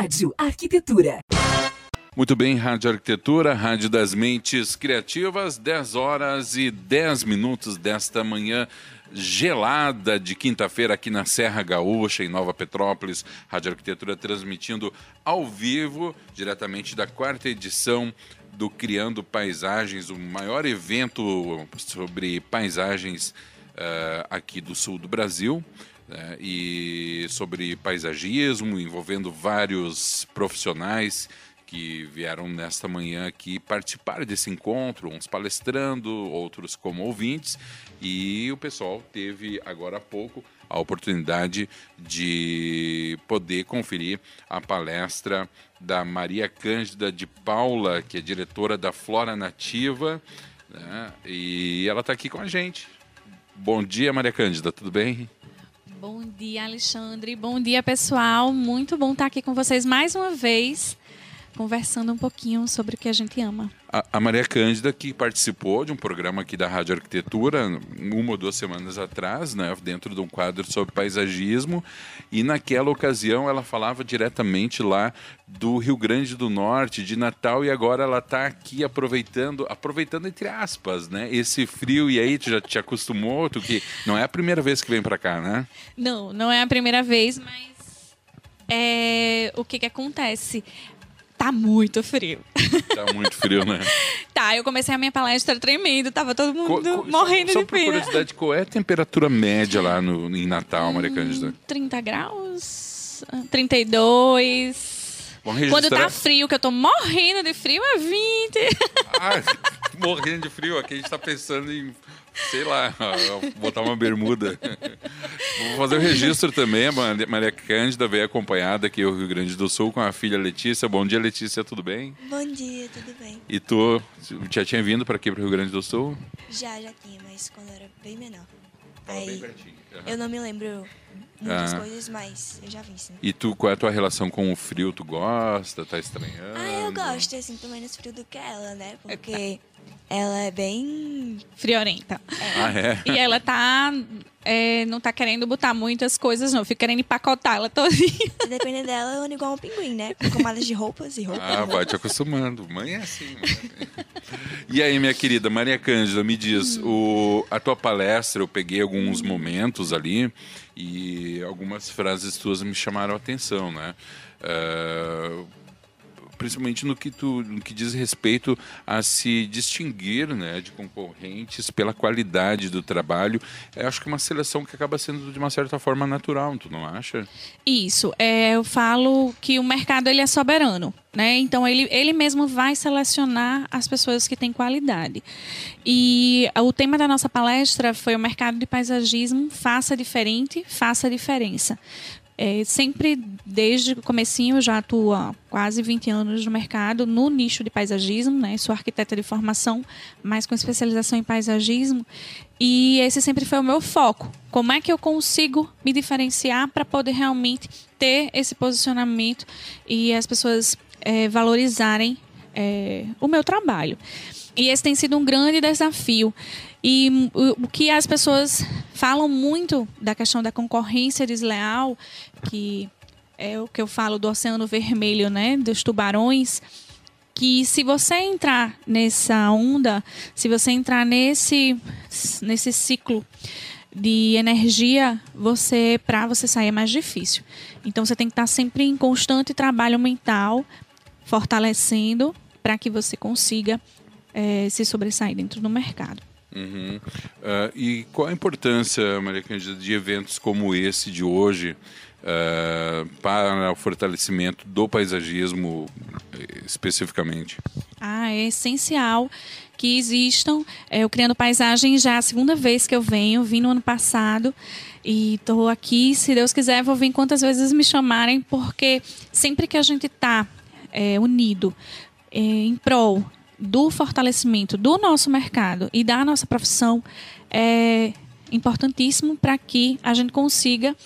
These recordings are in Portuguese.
Rádio Arquitetura. Muito bem, Rádio Arquitetura, Rádio das Mentes Criativas, 10 horas e 10 minutos desta manhã gelada de quinta-feira aqui na Serra Gaúcha, em Nova Petrópolis. Rádio Arquitetura transmitindo ao vivo, diretamente da quarta edição do Criando Paisagens, o maior evento sobre paisagens uh, aqui do sul do Brasil. Uh, e sobre paisagismo, envolvendo vários profissionais que vieram nesta manhã aqui participar desse encontro, uns palestrando, outros como ouvintes, e o pessoal teve agora há pouco a oportunidade de poder conferir a palestra da Maria Cândida de Paula, que é diretora da Flora Nativa, né? e ela está aqui com a gente. Bom dia, Maria Cândida, tudo bem? Bom dia, Alexandre. Bom dia, pessoal. Muito bom estar aqui com vocês mais uma vez conversando um pouquinho sobre o que a gente ama. A, a, Maria Cândida, que participou de um programa aqui da Rádio Arquitetura, uma ou duas semanas atrás, né, dentro de um quadro sobre paisagismo, e naquela ocasião ela falava diretamente lá do Rio Grande do Norte, de Natal, e agora ela está aqui aproveitando, aproveitando entre aspas, né, esse frio, e aí tu já te acostumou, tu que não é a primeira vez que vem para cá, né? Não, não é a primeira vez, mas é, o que que acontece? Tá muito frio. Tá muito frio, né? tá, eu comecei a minha palestra tremendo, tava todo mundo co, co, morrendo só, de frio. Só por curiosidade, qual é a temperatura média lá no, em Natal, Maria Cândida? 30 graus, 32... Quando tá frio, que eu tô morrendo de frio, é 20. Ah, morrendo de frio. Aqui a gente tá pensando em sei lá, botar uma bermuda. Vou fazer o registro também. A Maria Cândida veio acompanhada aqui ao Rio Grande do Sul com a filha Letícia. Bom dia, Letícia, tudo bem? Bom dia, tudo bem. E tu já tinha vindo para aqui para o Rio Grande do Sul? Já, já tinha, mas quando era bem menor. Aí, bem pertinho. Uhum. Eu não me lembro muitas ah. coisas, mas eu já vi sim. E tu, qual é a tua relação com o frio? Tu gosta? Tá estranhando? Ah, eu gosto, assim, tô menos frio do que ela, né? Porque ela é bem friorenta. É. Ah, é? E ela tá. É, não tá querendo botar muitas coisas, não. Fica querendo empacotar ela todinha. Dependendo dela, eu ando igual um pinguim, né? Com camadas de roupas e roupas. Ah, vai te acostumando. Mãe é assim. e aí, minha querida Maria Cândida, me diz, hum. o, a tua palestra, eu peguei alguns momentos ali e algumas frases tuas me chamaram a atenção, né? Uh, principalmente no que, tu, no que diz respeito a se distinguir né, de concorrentes pela qualidade do trabalho. Eu acho que é uma seleção que acaba sendo, de uma certa forma, natural, tu não acha? Isso. É, eu falo que o mercado ele é soberano. Né? Então ele, ele mesmo vai selecionar as pessoas que têm qualidade. E o tema da nossa palestra foi o mercado de paisagismo, faça diferente, faça diferença. É, sempre, desde o comecinho, já atuo há quase 20 anos no mercado, no nicho de paisagismo, né? Sou arquiteta de formação, mas com especialização em paisagismo. E esse sempre foi o meu foco. Como é que eu consigo me diferenciar para poder realmente ter esse posicionamento e as pessoas é, valorizarem é, o meu trabalho. E esse tem sido um grande desafio. E o que as pessoas falam muito da questão da concorrência desleal, que é o que eu falo do Oceano Vermelho, né, dos tubarões, que se você entrar nessa onda, se você entrar nesse nesse ciclo de energia, você para você sair é mais difícil. Então você tem que estar sempre em constante trabalho mental, fortalecendo para que você consiga é, se sobressair dentro do mercado. Uhum. Uh, e qual a importância, Maria Cândida, de eventos como esse de hoje uh, para o fortalecimento do paisagismo eh, especificamente? Ah, é essencial que existam. Eu criando paisagem já é a segunda vez que eu venho, vim no ano passado e estou aqui. Se Deus quiser, vou vir quantas vezes me chamarem, porque sempre que a gente está é, unido é, em prol do fortalecimento do nosso mercado e da nossa profissão é importantíssimo para que a gente consiga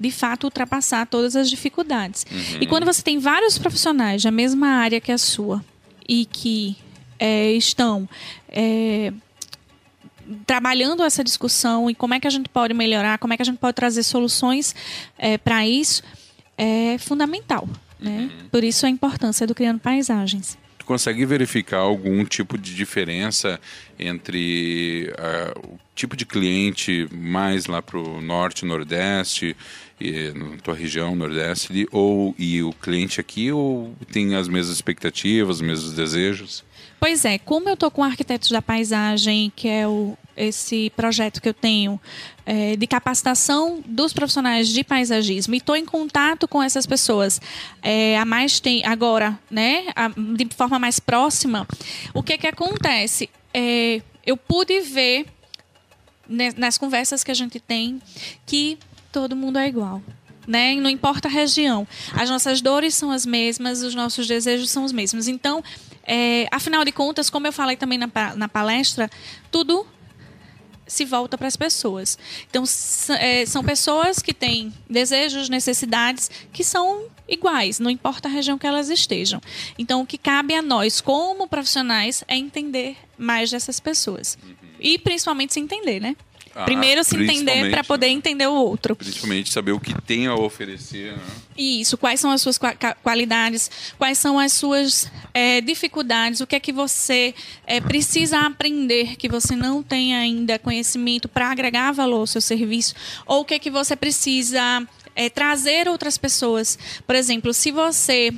de fato ultrapassar todas as dificuldades. Uhum. E quando você tem vários profissionais da mesma área que a sua e que é, estão é, trabalhando essa discussão e como é que a gente pode melhorar, como é que a gente pode trazer soluções é, para isso, é fundamental. Né? Uhum. Por isso a importância do Criando Paisagens consegue verificar algum tipo de diferença entre uh, o tipo de cliente mais lá para o norte, nordeste, e, na tua região, nordeste, ou e o cliente aqui, ou tem as mesmas expectativas, os mesmos desejos? Pois é, como eu estou com Arquitetos da Paisagem, que é o, esse projeto que eu tenho é, de capacitação dos profissionais de paisagismo e estou em contato com essas pessoas é, a mais tem agora, né, a, de forma mais próxima, o que que acontece? É, eu pude ver nas conversas que a gente tem que todo mundo é igual. Né? Não importa a região. As nossas dores são as mesmas, os nossos desejos são os mesmos. Então, é, afinal de contas, como eu falei também na, na palestra, tudo se volta para as pessoas. Então, é, são pessoas que têm desejos, necessidades que são iguais, não importa a região que elas estejam. Então, o que cabe a nós, como profissionais, é entender mais dessas pessoas. E principalmente se entender, né? Ah, Primeiro se entender para poder entender o outro. Principalmente saber o que tem a oferecer. Né? Isso, quais são as suas qualidades, quais são as suas é, dificuldades, o que é que você é, precisa aprender que você não tem ainda conhecimento para agregar valor ao seu serviço, ou o que é que você precisa é, trazer outras pessoas. Por exemplo, se você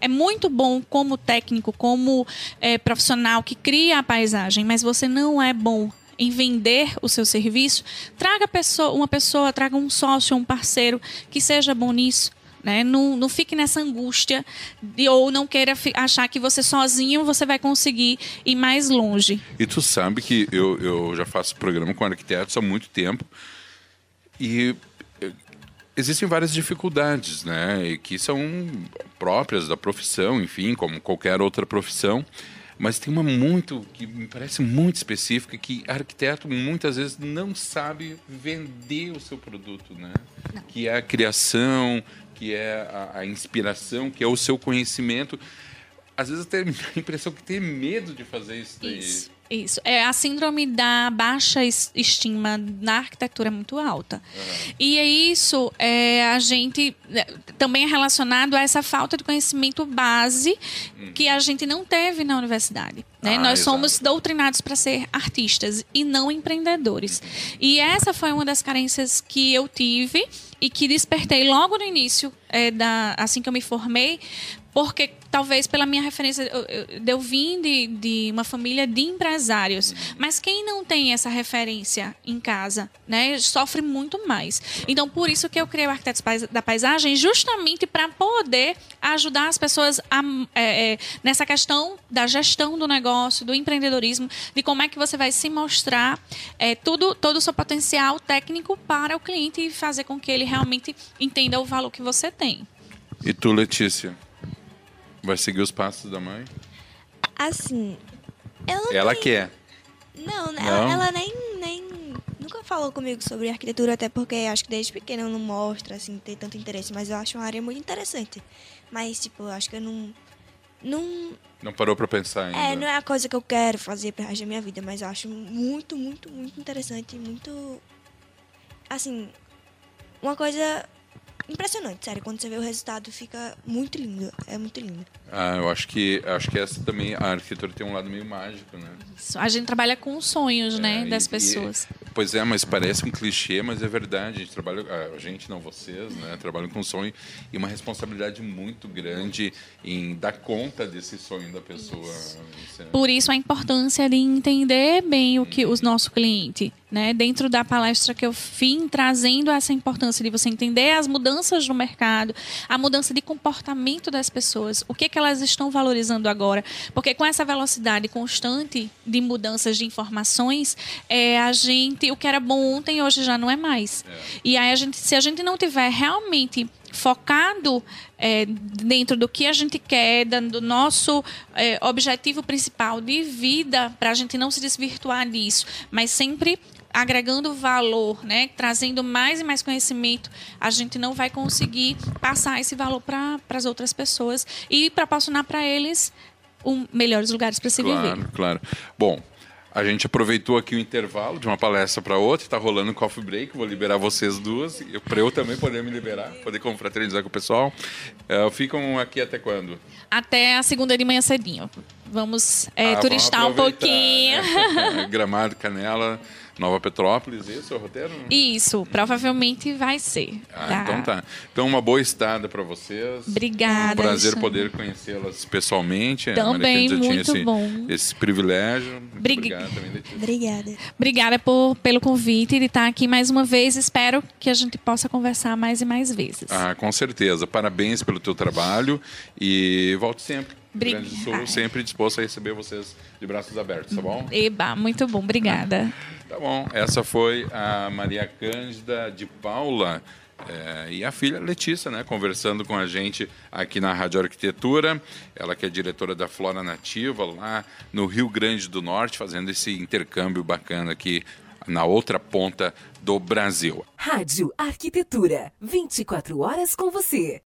é muito bom como técnico, como é, profissional que cria a paisagem, mas você não é bom em vender o seu serviço, traga pessoa, uma pessoa, traga um sócio, um parceiro que seja bom nisso. Né? Não, não fique nessa angústia de, ou não queira achar que você sozinho você vai conseguir ir mais longe. E tu sabe que eu, eu já faço programa com arquitetos há muito tempo e eh, existem várias dificuldades, né? que são próprias da profissão, enfim, como qualquer outra profissão. Mas tem uma muito que me parece muito específica que arquiteto muitas vezes não sabe vender o seu produto, né? Não. Que é a criação, que é a, a inspiração, que é o seu conhecimento. Às vezes até a impressão que tem medo de fazer isso daí. Isso. Isso. É, a síndrome da baixa estima na arquitetura é muito alta. Uhum. E é isso, é, a gente é, também é relacionado a essa falta de conhecimento base uhum. que a gente não teve na universidade. Né? Ah, Nós exato. somos doutrinados para ser artistas e não empreendedores. Uhum. E essa foi uma das carências que eu tive e que despertei logo no início, é, da, assim que eu me formei, porque talvez pela minha referência, eu, eu, eu vim de, de uma família de empresários, mas quem não tem essa referência em casa, né, sofre muito mais. Então, por isso que eu criei o Arquitetos da Paisagem, justamente para poder ajudar as pessoas a, é, é, nessa questão da gestão do negócio, do empreendedorismo, de como é que você vai se mostrar é, tudo, todo o seu potencial técnico para o cliente e fazer com que ele realmente entenda o valor que você tem. E tu, Letícia? Vai seguir os passos da mãe? Assim, não Ela tenho... quer. Não, não, Ela, ela nem, nem nunca falou comigo sobre arquitetura, até porque acho que desde pequena eu não mostra, assim, ter tanto interesse, mas eu acho uma área muito interessante. Mas, tipo, acho que eu não. Não, não parou para pensar ainda. É, não é a coisa que eu quero fazer para resto da minha vida, mas eu acho muito, muito, muito interessante, muito. Assim, uma coisa impressionante, sério. Quando você vê o resultado, fica muito lindo. É muito lindo. Ah, eu acho que acho que essa também a arquitetura tem um lado meio mágico, né? Isso. A gente trabalha com os sonhos, né, é, né, das e, pessoas. E, pois é, mas parece um clichê, mas é verdade. A gente trabalha, a gente não vocês, né, trabalham com sonho e uma responsabilidade muito grande em dar conta desse sonho da pessoa. Isso. É Por isso a importância de entender bem o que o nosso cliente, né, dentro da palestra que eu vim trazendo essa importância de você entender as mudanças no mercado, a mudança de comportamento das pessoas, o que que elas estão valorizando agora, porque com essa velocidade constante de mudanças de informações, é, a gente, o que era bom ontem hoje já não é mais. É. E aí a gente, se a gente não tiver realmente focado é, dentro do que a gente quer, do nosso é, objetivo principal de vida, para a gente não se desvirtuar disso, mas sempre agregando valor, né, trazendo mais e mais conhecimento, a gente não vai conseguir passar esse valor para as outras pessoas e proporcionar para eles um, melhores lugares para se claro, viver. Claro, claro. Bom, A gente aproveitou aqui o intervalo de uma palestra para outra, está rolando um coffee break, vou liberar vocês duas, para eu também poder me liberar, poder confraternizar com o pessoal. Uh, ficam aqui até quando? Até a segunda de manhã cedinho. Vamos é, ah, turistar vamos um pouquinho. É, Gramado, Canela, Nova Petrópolis, esse é o roteiro? Isso, provavelmente vai ser. Ah, tá. Então tá. Então uma boa estada para vocês. Obrigada. Um prazer poder conhecê-las pessoalmente. Também, muito esse, bom. Esse privilégio. Brig... Obrigada também, Letícia. Obrigada. Obrigada por, pelo convite de estar aqui mais uma vez. Espero que a gente possa conversar mais e mais vezes. Ah, com certeza. Parabéns pelo teu trabalho e volte sempre. Grande Sul, sempre disposto a receber vocês de braços abertos, tá bom? Eba, muito bom, obrigada. Tá bom, essa foi a Maria Cândida de Paula. É, e a filha Letícia, né, conversando com a gente aqui na Rádio Arquitetura. Ela que é diretora da Flora Nativa lá no Rio Grande do Norte, fazendo esse intercâmbio bacana aqui na outra ponta do Brasil. Rádio Arquitetura, 24 horas com você.